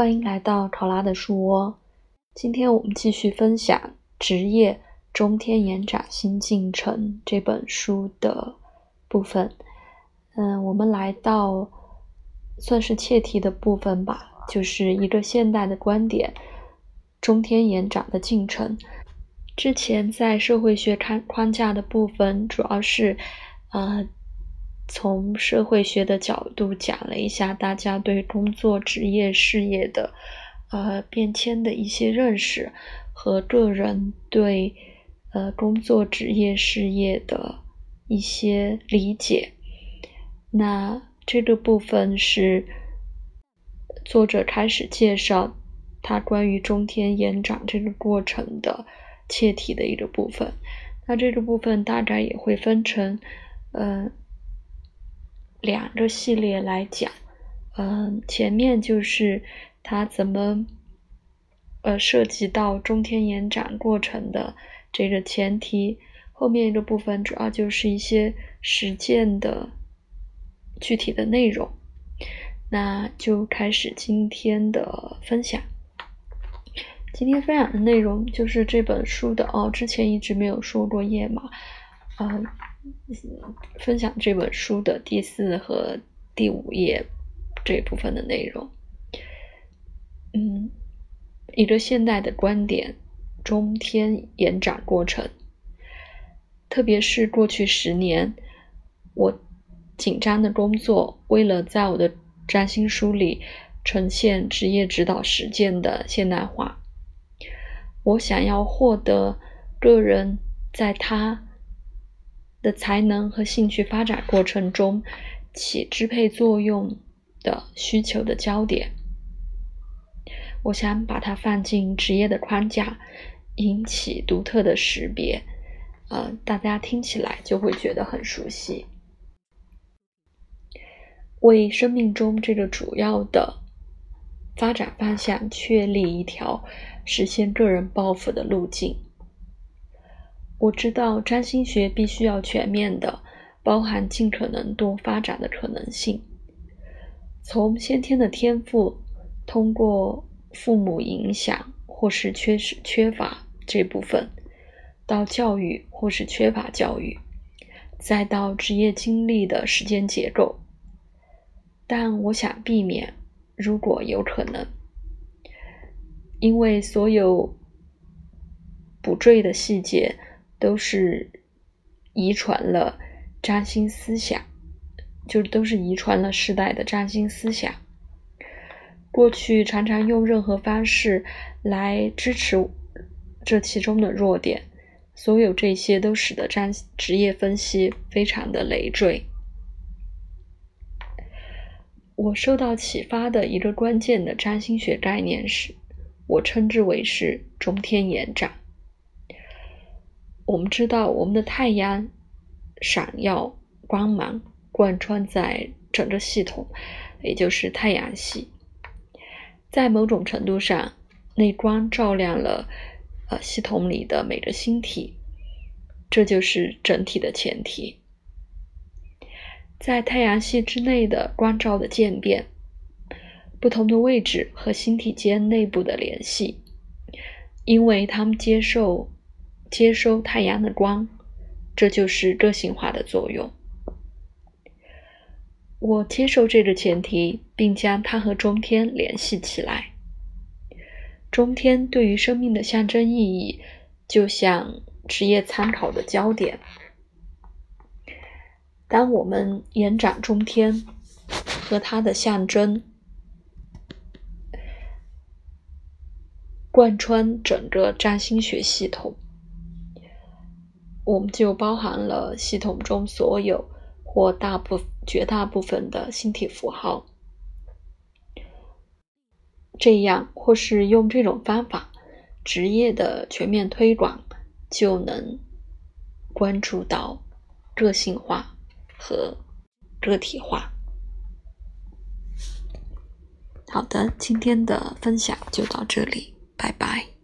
欢迎来到考拉的树窝。今天我们继续分享《职业中天延展新进程》这本书的部分。嗯，我们来到算是切题的部分吧，就是一个现代的观点——中天延展的进程。之前在社会学看框架的部分，主要是呃。从社会学的角度讲了一下大家对工作、职业、事业的呃变迁的一些认识和个人对呃工作、职业、事业的一些理解。那这个部分是作者开始介绍他关于中天延长这个过程的切题的一个部分。那这个部分大概也会分成嗯。两个系列来讲，嗯，前面就是它怎么，呃，涉及到中天延展过程的这个前提，后面一个部分主要就是一些实践的具体的内容，那就开始今天的分享。今天分享的内容就是这本书的哦，之前一直没有说过页码，嗯。分享这本书的第四和第五页这部分的内容。嗯，一个现代的观点，中天延展过程，特别是过去十年，我紧张的工作，为了在我的占星书里呈现职业指导实践的现代化，我想要获得个人在他。的才能和兴趣发展过程中起支配作用的需求的焦点，我想把它放进职业的框架，引起独特的识别。呃，大家听起来就会觉得很熟悉。为生命中这个主要的发展方向确立一条实现个人抱负的路径。我知道占星学必须要全面的包含尽可能多发展的可能性，从先天的天赋，通过父母影响或是缺失缺乏这部分，到教育或是缺乏教育，再到职业经历的时间结构。但我想避免，如果有可能，因为所有补缀的细节。都是遗传了占星思想，就都是遗传了世代的占星思想。过去常常用任何方式来支持这其中的弱点，所有这些都使得占职业分析非常的累赘。我受到启发的一个关键的占星学概念是，我称之为是中天延展。我们知道，我们的太阳闪耀光芒贯穿在整个系统，也就是太阳系。在某种程度上，那光照亮了呃系统里的每个星体，这就是整体的前提。在太阳系之内的光照的渐变，不同的位置和星体间内部的联系，因为它们接受。接收太阳的光，这就是个性化的作用。我接受这个前提，并将它和中天联系起来。中天对于生命的象征意义，就像职业参考的焦点。当我们延展中天和它的象征，贯穿整个占星学系统。我们就包含了系统中所有或大部绝大部分的星体符号，这样或是用这种方法，职业的全面推广就能关注到个性化和个体化。好的，今天的分享就到这里，拜拜。